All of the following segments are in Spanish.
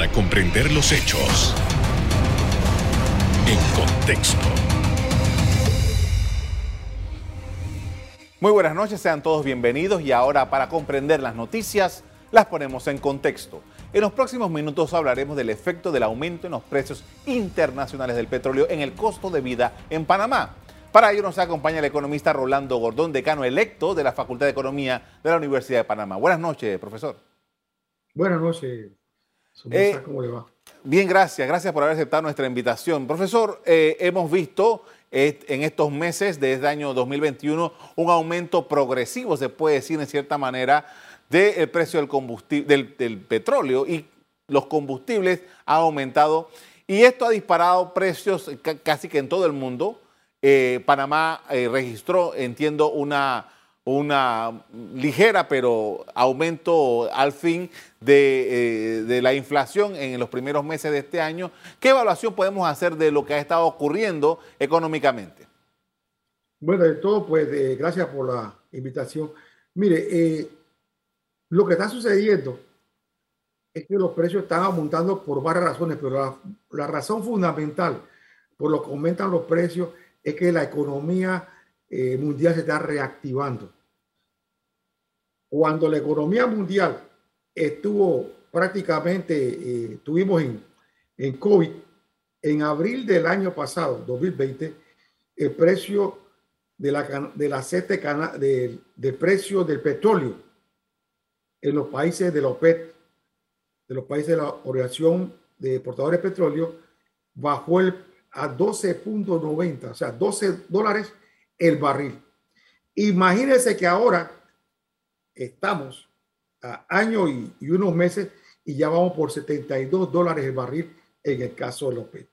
para comprender los hechos en contexto. Muy buenas noches, sean todos bienvenidos y ahora para comprender las noticias las ponemos en contexto. En los próximos minutos hablaremos del efecto del aumento en los precios internacionales del petróleo en el costo de vida en Panamá. Para ello nos acompaña el economista Rolando Gordón, decano electo de la Facultad de Economía de la Universidad de Panamá. Buenas noches, profesor. Buenas noches. Eh, ¿Cómo le va? Bien, gracias. Gracias por haber aceptado nuestra invitación. Profesor, eh, hemos visto en estos meses de este año 2021 un aumento progresivo, se puede decir en cierta manera, del precio del, combustible, del, petróleo y los combustibles ha aumentado. Y esto ha disparado precios casi que en todo el mundo. Eh, Panamá registró, entiendo, una una ligera pero aumento al fin de, eh, la inflación en los primeros meses de este año. ¿Qué evaluación podemos hacer de lo que ha estado ocurriendo económicamente? Bueno, de todo, pues gracias por la invitación. Mire, eh, lo que está sucediendo es que los precios están aumentando por varias razones, pero la, la razón fundamental por lo que aumentan los precios es que la economía eh, mundial se está reactivando. Cuando la economía mundial estuvo prácticamente, eh, tuvimos en, en COVID, en abril del año pasado, 2020, el precio de la, de la de, de precio del petróleo en los países de la OPEP, de los países de la Organización de Exportadores de Petróleo, bajó el, a 12.90, o sea, 12 dólares el barril. Imagínense que ahora estamos a año y, unos meses y ya vamos por 72 dólares el barril en el caso de López.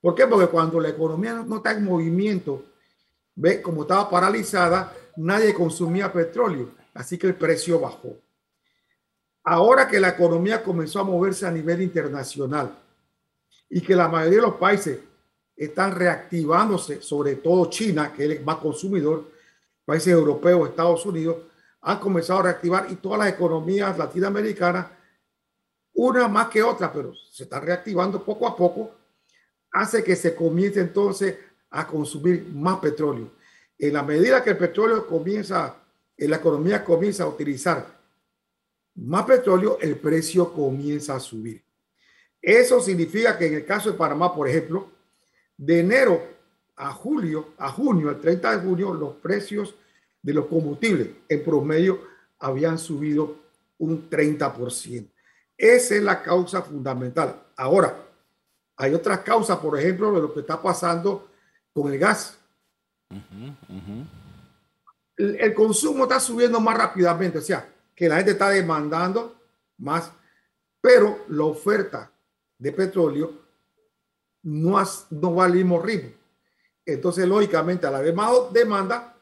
¿Por qué? Porque cuando la economía no está en movimiento, ve como estaba paralizada, nadie consumía petróleo, así que el precio bajó. Ahora que la economía comenzó a moverse a nivel internacional y que la mayoría de los países están reactivándose, sobre todo China, que es el más consumidor, países europeos, Estados Unidos, han comenzado a reactivar y todas las economías latinoamericanas, una más que otra, pero se están reactivando poco a poco, hace que se comience entonces a consumir más petróleo. En la medida que el petróleo comienza, en la economía comienza a utilizar más petróleo, el precio comienza a subir. Eso significa que en el caso de Panamá, por ejemplo, de enero a julio, a junio, el 30 de junio, los precios de los combustibles en promedio habían subido un 30%. Esa es la causa fundamental. Ahora, hay otras causas, por ejemplo, de lo que está pasando con el gas. El, el, consumo está subiendo más rápidamente, o sea, que la gente está demandando más, pero la oferta de petróleo no, no va al mismo ritmo. Entonces, lógicamente, a la vez más demanda,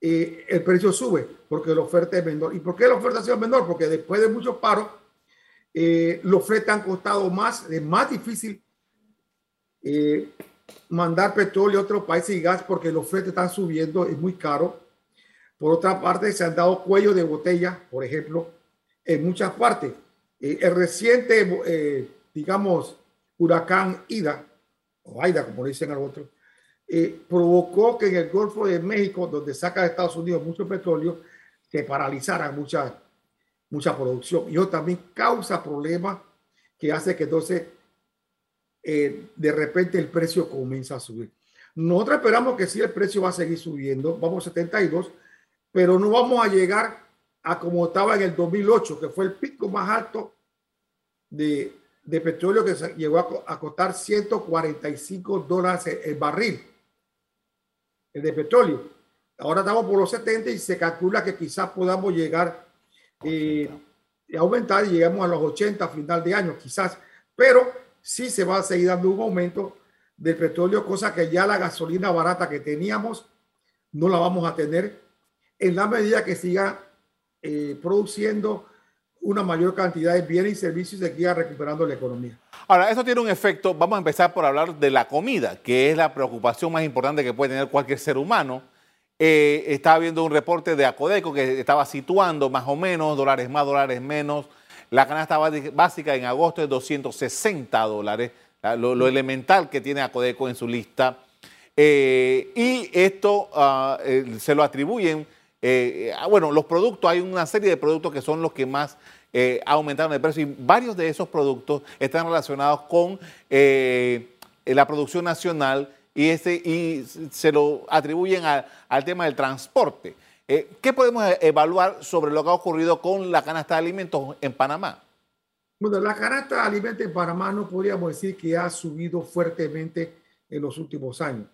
eh, el precio sube porque la oferta es menor. ¿Y por qué la oferta ha sido menor? Porque después de muchos paros, eh, los fletes han costado más, es más difícil eh, mandar petróleo a otros países y gas porque los fletes están subiendo, es muy caro. Por otra parte, se han dado cuellos de botella, por ejemplo, en muchas partes. el reciente, digamos, huracán Ida, o Aida, como dicen al otro, eh, provocó que en el Golfo de México, donde saca de Estados Unidos mucho petróleo, se paralizara mucha, mucha producción. Y eso también causa problemas que hace que entonces eh, de repente el precio comienza a subir. Nosotros esperamos que sí el precio va a seguir subiendo, vamos a 72, pero no vamos a llegar a como estaba en el 2008, que fue el pico más alto de, de petróleo que llegó a, costar 145 dólares el, barril, el de petróleo. Ahora estamos por los 70 y se calcula que quizás podamos llegar eh, a aumentar y llegamos a los 80 a final de año, quizás, pero sí se va a seguir dando un aumento del petróleo, cosa que ya la gasolina barata que teníamos no la vamos a tener. En la medida que siga eh, produciendo una mayor cantidad de bienes y servicios y seguir recuperando la economía. Ahora, eso tiene un efecto, vamos a empezar por hablar de la comida, que es la preocupación más importante que puede tener cualquier ser humano. Eh, estaba viendo un reporte de Acodeco que estaba situando más o menos, dólares más, dólares menos, La canasta básica en agosto es 260 dólares, lo, elemental que tiene Acodeco en su lista. Eh, y esto ah, eh, se lo atribuyen, eh, bueno, los productos, hay una serie de productos que son los que más aumentaron de precio y varios de esos productos están relacionados con la producción nacional y, y se lo atribuyen al tema del transporte. ¿Qué podemos evaluar sobre lo que ha ocurrido con la canasta de alimentos en Panamá? Bueno, la canasta de alimentos en Panamá no podríamos decir que ha subido fuertemente en los últimos años.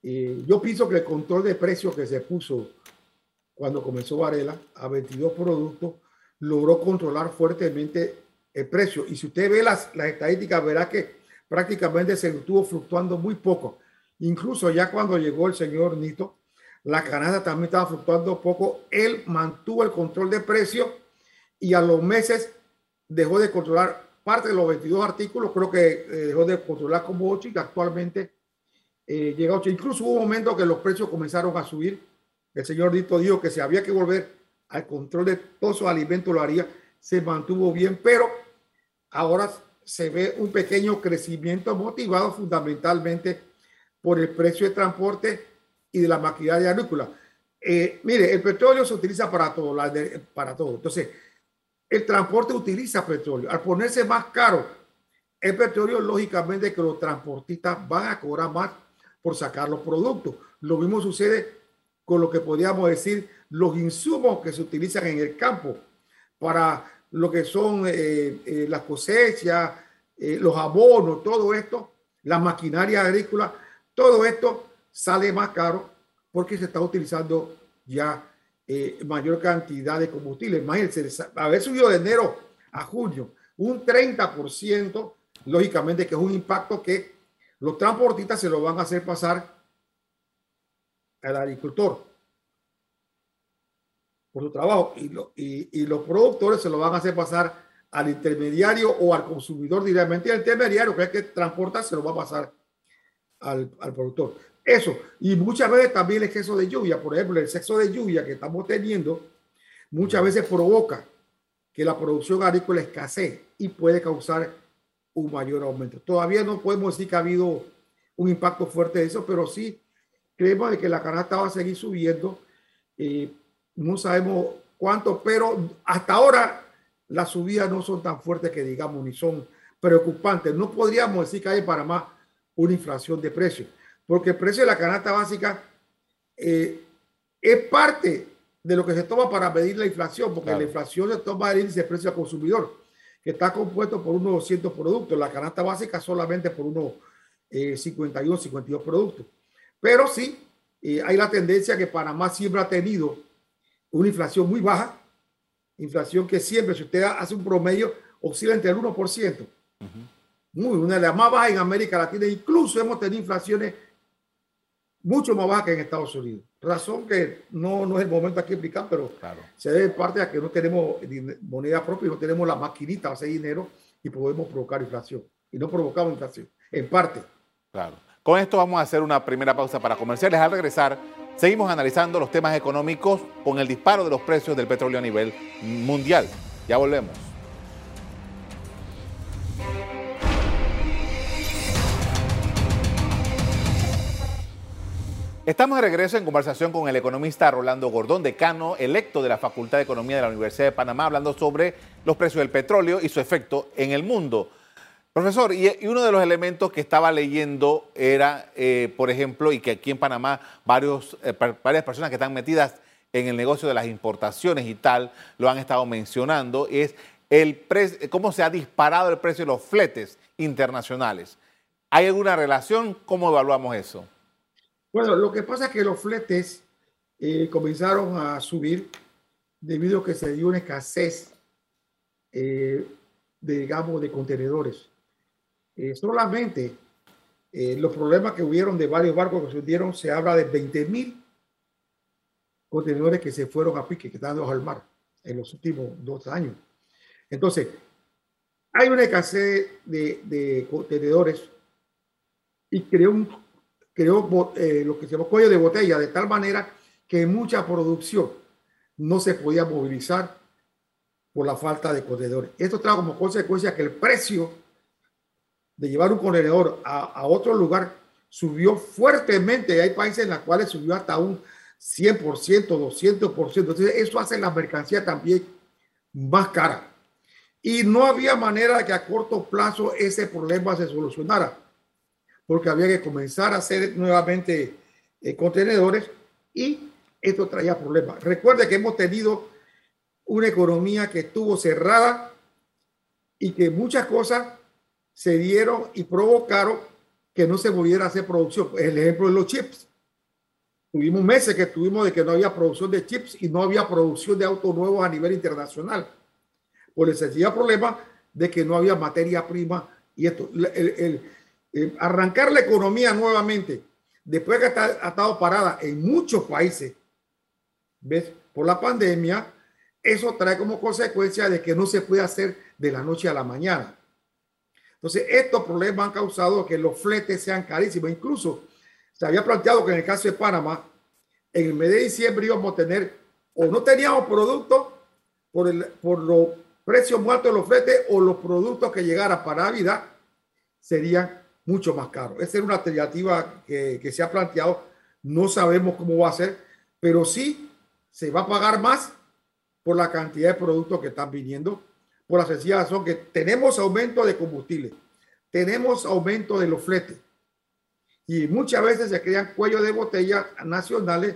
Eh, yo pienso que el control de precios que se puso cuando comenzó Varela a 22 productos logró controlar fuertemente el precio. Y si usted ve las, las estadísticas, verá que prácticamente se estuvo fluctuando muy poco. Incluso ya cuando llegó el señor Nito, la canasta también estaba fluctuando poco. Él mantuvo el control de precios y a los meses dejó de controlar parte de los 22 artículos, creo que eh, dejó de controlar como 8 y actualmente eh, llega a 8. Incluso hubo un momento que los precios comenzaron a subir. El señor Dito dijo que si había que volver al control de todos esos alimentos, lo haría. Se mantuvo bien, pero ahora se ve un pequeño crecimiento motivado fundamentalmente por el precio de transporte y de la maquinaria agrícola. Eh, mire, el petróleo se utiliza para todo, para todo. Entonces, el transporte utiliza petróleo. Al ponerse más caro el petróleo, lógicamente que los transportistas van a cobrar más por sacar los productos. Lo mismo sucede con lo que podríamos decir los insumos que se utilizan en el campo para lo que son eh, eh, las cosechas, eh, los abonos, todo esto, la maquinaria agrícola, todo esto sale más caro porque se está utilizando ya eh, mayor cantidad de combustible. Imagínense, haber subido de enero a junio un 30%, lógicamente que es un impacto que los transportistas se lo van a hacer pasar al agricultor por su trabajo y, los productores se lo van a hacer pasar al intermediario o al consumidor directamente. El intermediario, que es que transporta, se lo va a pasar al, al productor. Eso. Y muchas veces también el exceso de lluvia, por ejemplo, el exceso de lluvia que estamos teniendo, muchas veces provoca que la producción agrícola escasee y puede causar un mayor aumento. Todavía no podemos decir que ha habido un impacto fuerte de eso, pero sí creemos de que la canasta va a seguir subiendo. Eh, no sabemos cuánto, pero hasta ahora las subidas no son tan fuertes que digamos, ni son preocupantes. No podríamos decir que hay para más una inflación de precios porque el precio de la canasta básica eh, es parte de lo que se toma para medir la inflación, porque la inflación se toma el índice de precio al consumidor, que está compuesto por unos 200 productos, la canasta básica solamente por unos 51, eh, 52 productos. Pero sí, eh, hay la tendencia que Panamá siempre ha tenido una inflación muy baja, inflación que siempre, si usted hace un promedio, oscila entre el 1%. Muy, una de las más bajas en América Latina. Incluso hemos tenido inflaciones mucho más baja que en Estados Unidos. Razón que no, no es el momento aquí explicar, pero se debe parte a que no tenemos moneda propia y no tenemos la maquinita a hacer dinero y podemos provocar inflación. Y no provocamos inflación, en parte. Claro. Con esto vamos a hacer una primera pausa para comerciales. Al regresar, seguimos analizando los temas económicos con el disparo de los precios del petróleo a nivel mundial. Ya volvemos. Estamos de regreso en conversación con el economista Rolando Gordón, decano electo de la Facultad de Economía de la Universidad de Panamá, hablando sobre los precios del petróleo y su efecto en el mundo. Profesor, y, uno de los elementos que estaba leyendo era, eh, por ejemplo, y que aquí en Panamá varios, eh, varias personas que están metidas en el negocio de las importaciones y tal lo han estado mencionando, es el cómo se ha disparado el precio de los fletes internacionales. ¿Hay alguna relación? ¿Cómo evaluamos eso? Bueno, lo que pasa es que los fletes eh, comenzaron a subir debido a que se dio una escasez digamos, de contenedores. Eh, solamente los problemas que hubieron de varios barcos que se hundieron, se habla de 20 mil contenedores que se fueron a pique, que están al mar en los últimos dos años. Entonces, hay una escasez de, de contenedores y creó un creó eh, lo que se llama cuello de botella, de tal manera que mucha producción no se podía movilizar por la falta de contenedores. Esto trae como consecuencia que el precio de llevar un contenedor a, otro lugar subió fuertemente. Hay países en los cuales subió hasta un 100%, 200%. Entonces, eso hace la mercancía también más cara. Y no había manera de que a corto plazo ese problema se solucionara, porque había que comenzar a hacer nuevamente eh, contenedores y esto traía problemas. Recuerde que hemos tenido una economía que estuvo cerrada y que muchas cosas se dieron y provocaron que no se pudiera hacer producción. El ejemplo de los chips. Tuvimos meses que tuvimos de que no había producción de chips y no había producción de autos nuevos a nivel internacional. Por el sencillo problema de que no había materia prima y esto. El, arrancar la economía nuevamente, después que ha estado parada en muchos países, ¿ves? Por la pandemia, eso trae como consecuencia de que no se puede hacer de la noche a la mañana. Entonces, estos problemas han causado que los fletes sean carísimos. Incluso se había planteado que en el caso de Panamá, en el mes de diciembre íbamos a tener, o no teníamos productos por, el, por los precios muertos de los fletes, o los productos que llegaran para Navidad serían mucho más caros. Esa es una alternativa que, que se ha planteado. No sabemos cómo va a ser, pero sí se va a pagar más por la cantidad de productos que están viniendo por la sencilla razón que tenemos aumento de combustible, tenemos aumento de los fletes y muchas veces se crean cuellos de botella nacionales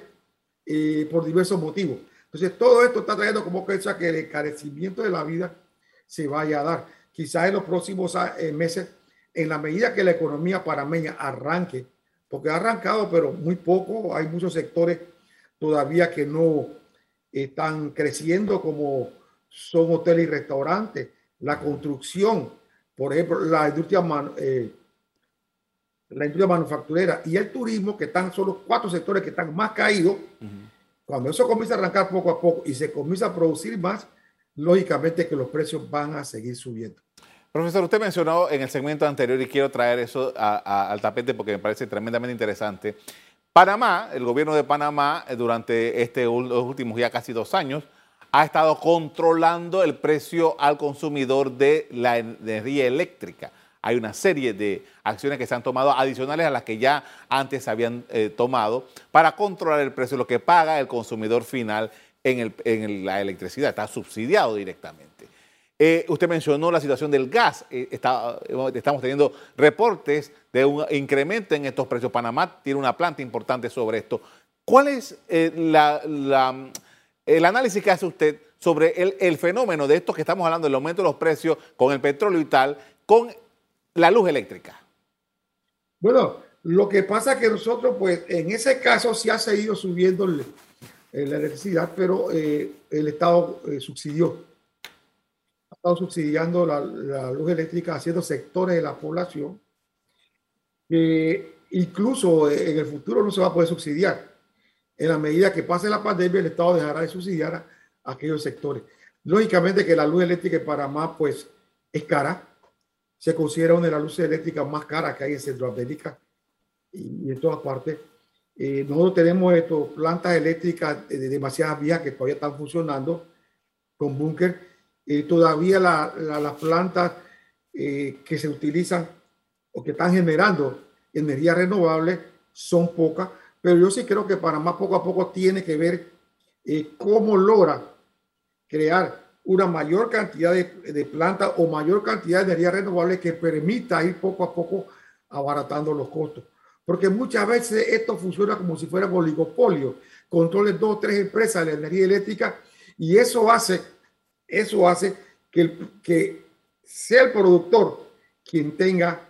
eh, por diversos motivos. Entonces, todo esto está trayendo como que que el encarecimiento de la vida se vaya a dar. Quizás en los próximos eh, meses, en la medida que la economía panameña arranque, porque ha arrancado, pero muy poco, hay muchos sectores todavía que no están creciendo como son hoteles y restaurantes, la construcción, por ejemplo, la industria, eh, la industria manufacturera y el turismo, que están, son los cuatro sectores que están más caídos. Cuando eso comienza a arrancar poco a poco y se comienza a producir más, lógicamente que los precios van a seguir subiendo. Profesor, usted mencionó en el segmento anterior y quiero traer eso al tapete porque me parece tremendamente interesante. Panamá, el gobierno de Panamá, eh, durante este, los últimos ya casi dos años, ha estado controlando el precio al consumidor de la energía eléctrica. Hay una serie de acciones que se han tomado adicionales a las que ya antes se habían eh, tomado para controlar el precio, lo que paga el consumidor final en, la electricidad. Está subsidiado directamente. Eh, usted mencionó la situación del gas. Eh, estamos teniendo reportes de un incremento en estos precios. Panamá tiene una planta importante sobre esto. ¿Cuál es la el análisis que hace usted sobre el, fenómeno de esto que estamos hablando, el aumento de los precios con el petróleo y tal, con la luz eléctrica. Bueno, lo que pasa es que nosotros, pues, en ese caso sí ha seguido subiendo la electricidad, pero eh, el Estado eh, subsidió. Ha estado subsidiando la, luz eléctrica haciendo sectores de la población. incluso en el futuro no se va a poder subsidiar en la medida que pase la pandemia, el Estado dejará de subsidiar a aquellos sectores. Lógicamente que la luz eléctrica en Panamá pues es cara, se considera una de las luces eléctricas más caras que hay en Centroamérica y, en todas partes. Eh, nosotros tenemos esto, plantas eléctricas de demasiadas vías que todavía están funcionando con búnker. Eh, todavía las plantas eh, que se utilizan o que están generando energía renovable son pocas pero yo sí creo que Panamá poco a poco tiene que ver eh, cómo logra crear una mayor cantidad de, de plantas o mayor cantidad de energía renovable que permita ir poco a poco abaratando los costos. Porque muchas veces esto funciona como si fuera un oligopolio, controles dos o tres empresas de la energía eléctrica y eso hace, eso hace que, que sea el productor quien tenga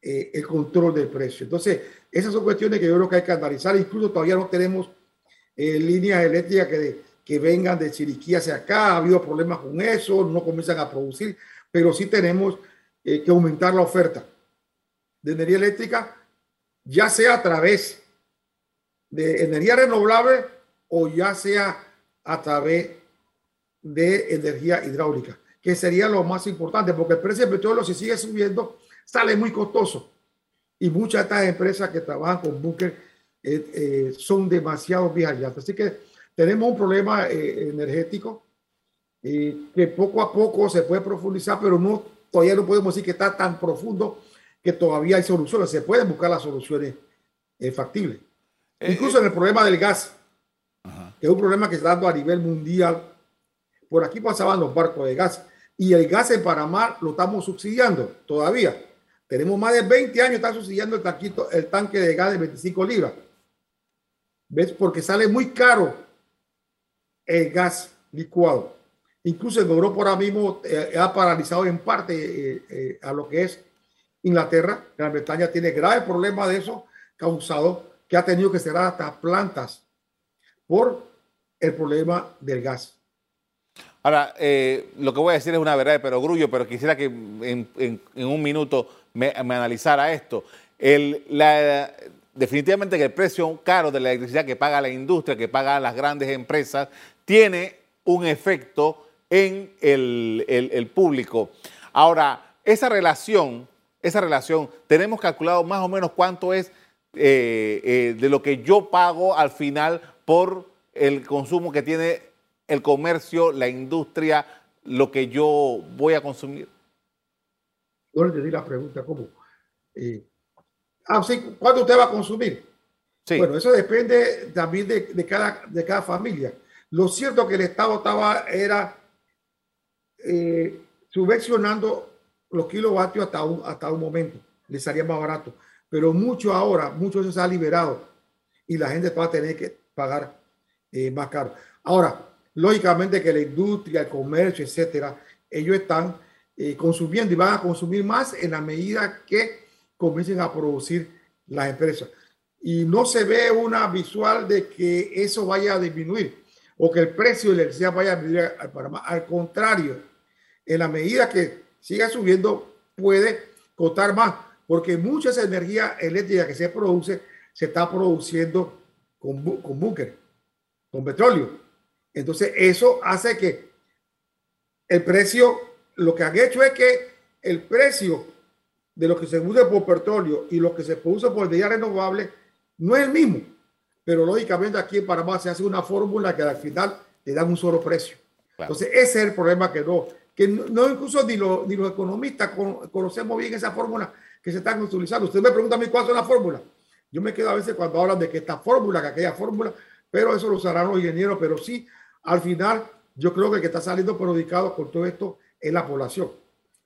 eh, el control del precio. Entonces, esas son cuestiones que yo creo que hay que analizar. Incluso todavía no tenemos eh, líneas eléctricas que, que vengan de Chiriquí hacia acá. Ha habido problemas con eso, no comienzan a producir, pero sí tenemos eh, que aumentar la oferta de energía eléctrica, ya sea a través de energía renovable o ya sea a través de energía hidráulica, que sería lo más importante, porque el precio del petróleo si sigue subiendo sale muy costoso. Y muchas de estas empresas que trabajan con búnker eh, eh, son demasiado viejas. Así que tenemos un problema eh, energético que poco a poco se puede profundizar, pero no, todavía no podemos decir que está tan profundo que todavía hay soluciones. Se pueden buscar las soluciones factibles. Incluso en el problema del gas, que es un problema que está dando a nivel mundial. Por aquí pasaban los barcos de gas y el gas en Panamá lo estamos subsidiando todavía. Tenemos más de 20 años, está subsidiando el, el tanque de gas de 25 libras. ¿Ves? Porque sale muy caro el gas licuado. Incluso en Europa ahora mismo eh, ha paralizado en parte eh, eh, a lo que es Inglaterra. Gran Bretaña tiene graves problemas de eso causado que ha tenido que cerrar hasta plantas por el problema del gas. Ahora, lo que voy a decir es una verdad de perogrullo, pero quisiera que en, un minuto me, analizara esto. Definitivamente que el precio caro de la electricidad que paga la industria, que pagan las grandes empresas, tiene un efecto en el, público. Ahora, esa relación, esa relación, tenemos calculado más o menos cuánto es eh, eh, de lo que yo pago al final por el consumo que tiene el comercio, la industria, lo que yo voy a consumir. Yo le di la pregunta, ¿cómo? Eh, ah, sí, ¿cuánto usted va a consumir? Sí. Bueno, eso depende también de, cada, de cada familia. Lo cierto que el Estado estaba, era eh, subvencionando los kilovatios hasta un, hasta un momento, les salía más barato. Pero mucho ahora, mucho eso se ha liberado y la gente va a tener que pagar eh, más caro. Ahora, lógicamente que la industria, el comercio, etcétera, ellos están consumiendo y van a consumir más en la medida que comiencen a producir las empresas. Y no se ve una visual de que eso vaya a disminuir o que el precio de la electricidad vaya a disminuir al Al contrario, en la medida que siga subiendo, puede costar más, porque mucha esa energía eléctrica que se produce se está produciendo con, con búnker, con petróleo. Entonces, eso hace que el precio, lo que han hecho es que el precio de lo que se usa por petróleo y lo que se produce por energía renovable no es el mismo. Pero lógicamente aquí en Panamá se hace una fórmula que al final le dan un solo precio. Entonces, ese es el problema que no, que no, incluso ni, ni los economistas conocemos bien esa fórmula que se están utilizando. Usted me pregunta a mí cuál es la fórmula. Yo me quedo a veces cuando hablan de que esta fórmula, que aquella fórmula, pero eso lo usarán los ingenieros, pero sí, al final, yo creo que el que está saliendo perjudicado con todo esto es la población,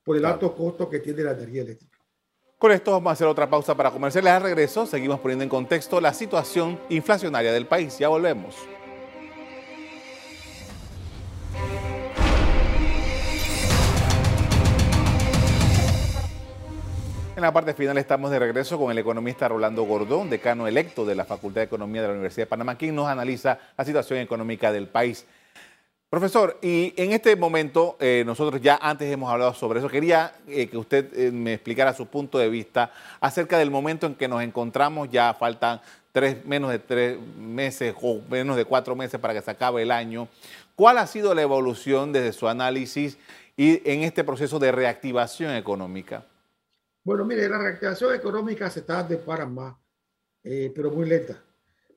por el alto costo que tiene la energía eléctrica. Con esto vamos a hacer otra pausa para comerciales. Al regreso, seguimos poniendo en contexto la situación inflacionaria del país. Ya volvemos. En la parte final estamos de regreso con el economista Rolando Gordón, decano electo de la Facultad de Economía de la Universidad de Panamá, quien nos analiza la situación económica del país. Profesor, y en este momento, eh, nosotros ya antes hemos hablado sobre eso, quería eh, que usted eh, me explicara su punto de vista acerca del momento en que nos encontramos, ya faltan tres, menos de tres meses o menos de cuatro meses para que se acabe el año. ¿Cuál ha sido la evolución desde su análisis y en este proceso de reactivación económica? Bueno, mire, la reactivación económica se está más, eh, pero muy lenta.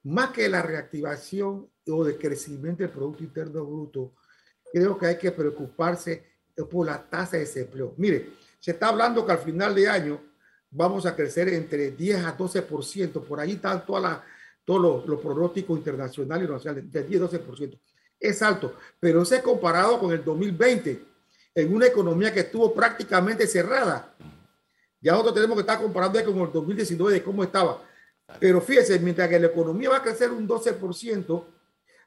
Más que la reactivación o de crecimiento del Producto Interno Bruto, creo que hay que preocuparse por la tasa de desempleo. Mire, se está hablando que al final de año vamos a crecer entre 10 a 12%, por ahí están todas todos los, pronósticos internacionales y nacionales, de 10 a 12%. Es alto, pero ese comparado con el 2020, en una economía que estuvo prácticamente cerrada. Ya nosotros tenemos que estar comparando con el 2019 de cómo estaba. Pero fíjese, mientras que la economía va a crecer un 12%,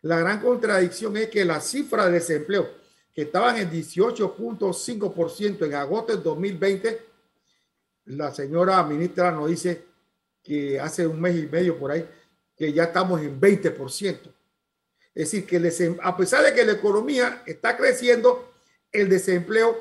la gran contradicción es que la cifra de desempleo, que estaban en 18.5% en agosto del 2020, la señora ministra nos dice que hace un mes y medio por ahí, que ya estamos en 20%. Es decir, que a pesar de que la economía está creciendo, el desempleo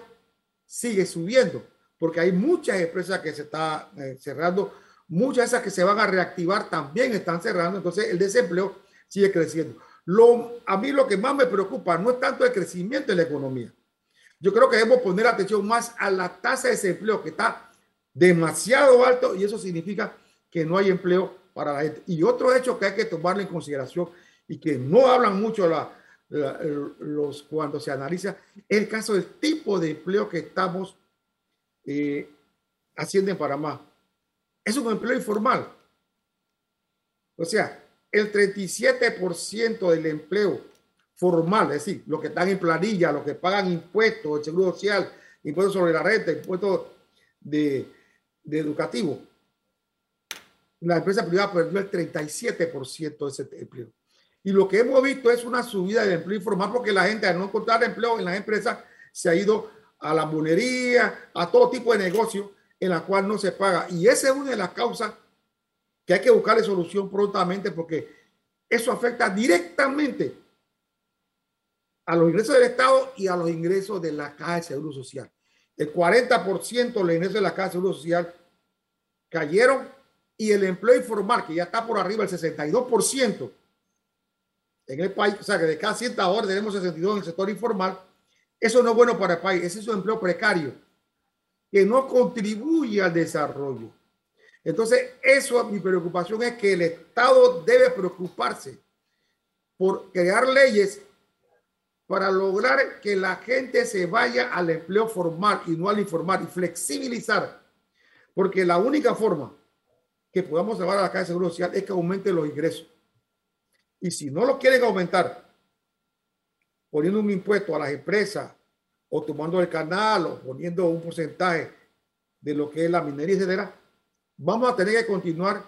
sigue subiendo porque hay muchas empresas que se están eh, cerrando, muchas de esas que se van a reactivar también están cerrando, entonces el desempleo sigue creciendo. Lo, a mí lo que más me preocupa no es tanto el crecimiento de la economía. Yo creo que debemos poner atención más a la tasa de desempleo que está demasiado alto y eso significa que no hay empleo para la gente. Y otro hecho que hay que tomarlo en consideración y que no hablan mucho los, cuando se analiza el caso del tipo de empleo que estamos eh, haciendo en Panamá. Es un empleo informal. O sea, el 37% del empleo formal, es decir, los que están en planilla, los que pagan impuestos, el seguro social, impuestos sobre la renta, impuestos de, de educativo, la empresa privada perdió el 37% de ese empleo. Y lo que hemos visto es una subida del empleo informal porque la gente al no encontrar empleo en las empresas se ha ido a la monería, a todo tipo de negocio en la cual no se paga. Y esa es una de las causas que hay que buscarle solución prontamente porque eso afecta directamente a los ingresos del Estado y a los ingresos de la Caja de Seguro Social. El 40% de los ingresos de la Caja de Seguro Social cayeron y el empleo informal, que ya está por arriba del 62% en el país, o sea que de cada 100 horas tenemos 62 en el sector informal, eso no es bueno para el país, ese es un empleo precario que no contribuye al desarrollo. Entonces, eso, mi preocupación es que el Estado debe preocuparse por crear leyes para lograr que la gente se vaya al empleo formal y no al informal y flexibilizar, porque la única forma que podamos llevar a la caja de seguro social es que aumente los ingresos. Y si no lo quieren aumentar, poniendo un impuesto a las empresas o tomando el canal o poniendo un porcentaje de lo que es la minería, etcétera, vamos a tener que continuar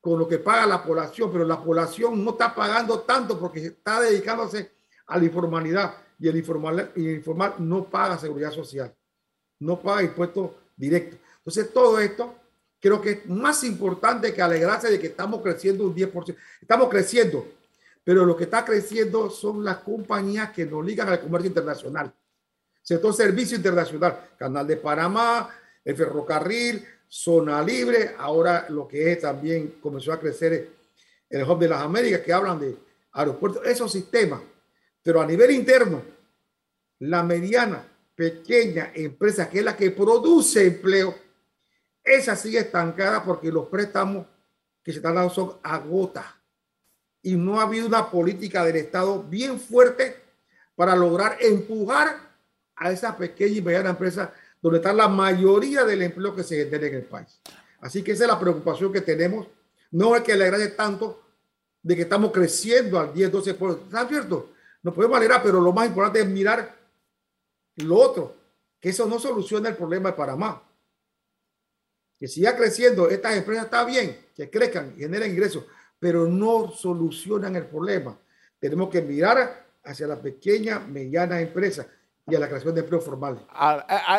con lo que paga la población, pero la población no está pagando tanto porque está dedicándose a la informalidad y el informal, y el informal no paga seguridad social, no paga impuestos directos. Entonces, todo esto creo que es más importante que alegrarse de que estamos creciendo un 10%. Estamos creciendo, pero lo que está creciendo son las compañías que nos ligan al comercio internacional. Sector servicio internacional, Canal de Panamá, el ferrocarril, zona libre, ahora lo que es también comenzó a crecer el Hub de las Américas, que hablan de aeropuertos, esos sistemas. Pero a nivel interno, la mediana, pequeña empresa, que es la que produce empleo, esa sigue estancada porque los préstamos que se están dando son a gota. Y no ha habido una política del Estado bien fuerte para lograr empujar a esa pequeña y mediana empresa donde está la mayoría del empleo que se genera en el país. Así que esa es la preocupación que tenemos. No es que le agrade tanto de que estamos creciendo al 10, 12%. ¿Está cierto? Nos podemos alegrar, pero lo más importante es mirar lo otro, que eso no soluciona el problema de Panamá que siga creciendo, estas empresas está bien, que crezcan generen ingresos, pero no solucionan el problema. Tenemos que mirar hacia la pequeña, mediana empresa y a la creación de empleo formal.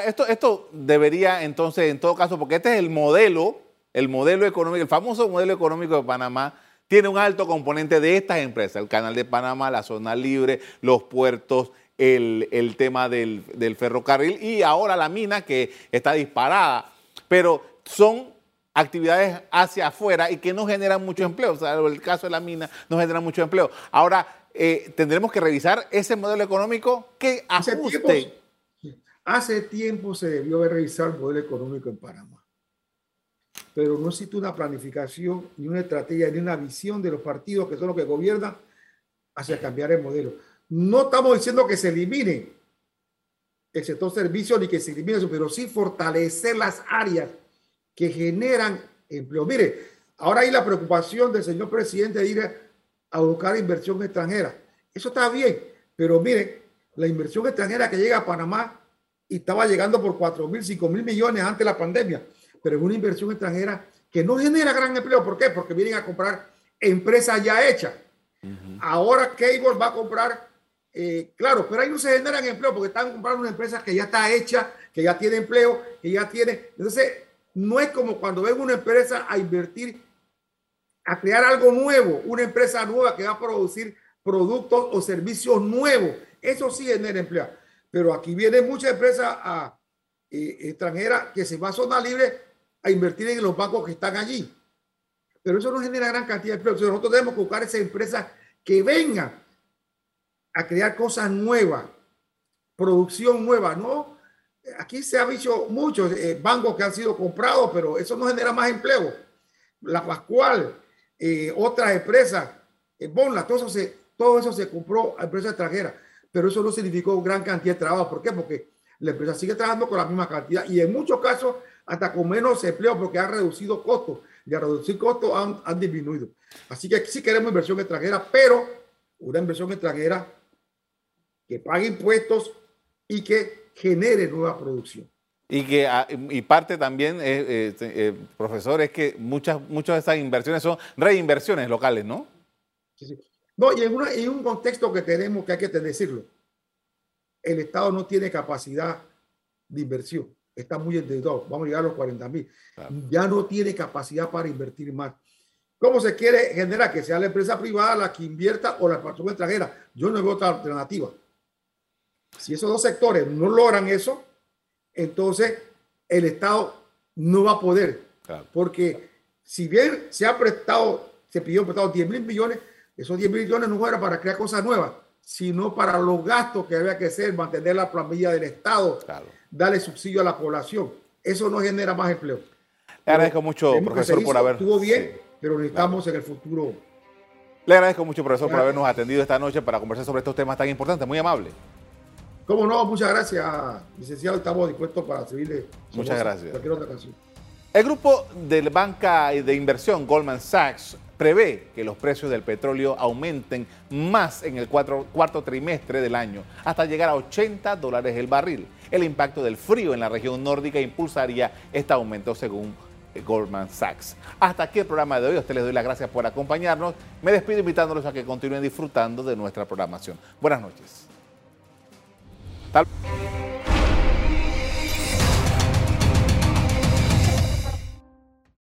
Esto, esto debería entonces, en todo caso, porque este es el modelo, el modelo económico, el famoso modelo económico de Panamá, tiene un alto componente de estas empresas, el canal de Panamá, la zona libre, los puertos, el, el tema del, del ferrocarril y ahora la mina que está disparada. Pero son actividades hacia afuera y que no generan mucho empleo. O sea, el caso de la mina no genera mucho empleo. Ahora, eh, tendremos que revisar ese modelo económico que hace tiempo, hace tiempo se debió haber revisado el modelo económico en Panamá. Pero no existe una planificación, ni una estrategia, ni una visión de los partidos que son los que gobiernan hacia cambiar el modelo. No estamos diciendo que se elimine el sector servicio ni que se elimine eso, pero sí fortalecer las áreas que generan empleo. Mire, ahora hay la preocupación del señor presidente de ir a buscar inversión extranjera. Eso está bien, pero mire, la inversión extranjera que llega a Panamá y estaba llegando por 4 mil, 5 mil millones antes de la pandemia, pero es una inversión extranjera que no genera gran empleo. ¿Por qué? Porque vienen a comprar empresas ya hechas. Ahora Cable va a comprar, eh, claro, pero ahí no se generan empleo porque están comprando una empresa que ya está hecha, que ya tiene empleo, que ya tiene. Entonces, no es como cuando ven una empresa a invertir, a crear algo nuevo, una empresa nueva que va a producir productos o servicios nuevos. Eso sí genera empleo. Pero aquí viene mucha empresa eh, extranjera que se va a zona libre a invertir en los bancos que están allí. Pero eso no genera gran cantidad de empleo. nosotros tenemos que buscar esas empresas que vengan a crear cosas nuevas, producción nueva, no aquí se ha visto muchos eh, bancos que han sido comprados, pero eso no genera más empleo. La Pascual, eh, otras empresas, eh, Bonla, todo eso se compró a empresas extranjeras, pero eso no significó gran cantidad de trabajo. ¿Por qué? Porque la empresa sigue trabajando con la misma cantidad y en muchos casos hasta con menos empleo porque han reducido costos y a reducir costos han, han disminuido. Así que sí queremos inversión extranjera, pero una inversión extranjera que pague impuestos y que genere nueva producción. Y que ah, y parte también, eh, eh, profesor, es que muchas, muchas de esas inversiones son reinversiones locales, ¿no? Sí, sí. No, y en, una, en un contexto que tenemos que hay que decirlo, el Estado no tiene capacidad de inversión, está muy endeudado, vamos a llegar a los 40 mil, ya no tiene capacidad para invertir más. ¿Cómo se quiere generar que sea la empresa privada la que invierta o la persona extranjera? Yo no veo otra alternativa. Si esos dos sectores no logran eso, entonces el Estado no va a poder. Porque si bien se ha prestado, se pidió prestado 10 mil millones, esos 10 mil millones no eran para crear cosas nuevas, sino para los gastos que había que hacer, mantener la planilla del Estado, darle subsidio a la población. Eso no genera más empleo. Le agradezco mucho, profesor, por haber. Estuvo bien, pero necesitamos en el futuro. Le agradezco mucho, profesor, por habernos atendido esta noche para conversar sobre estos temas tan importantes. Muy amable. Cómo no, muchas gracias, licenciado. Estamos dispuestos para servirle. Muchas gracias. Cualquier otra canción. El grupo de banca de inversión Goldman Sachs prevé que los precios del petróleo aumenten más en el cuarto trimestre del año, hasta llegar a 80 dólares el barril. El impacto del frío en la región nórdica impulsaría este aumento según Goldman Sachs. Hasta aquí el programa de hoy. A ustedes les doy las gracias por acompañarnos. Me despido invitándolos a que continúen disfrutando de nuestra programación. Buenas noches. Tal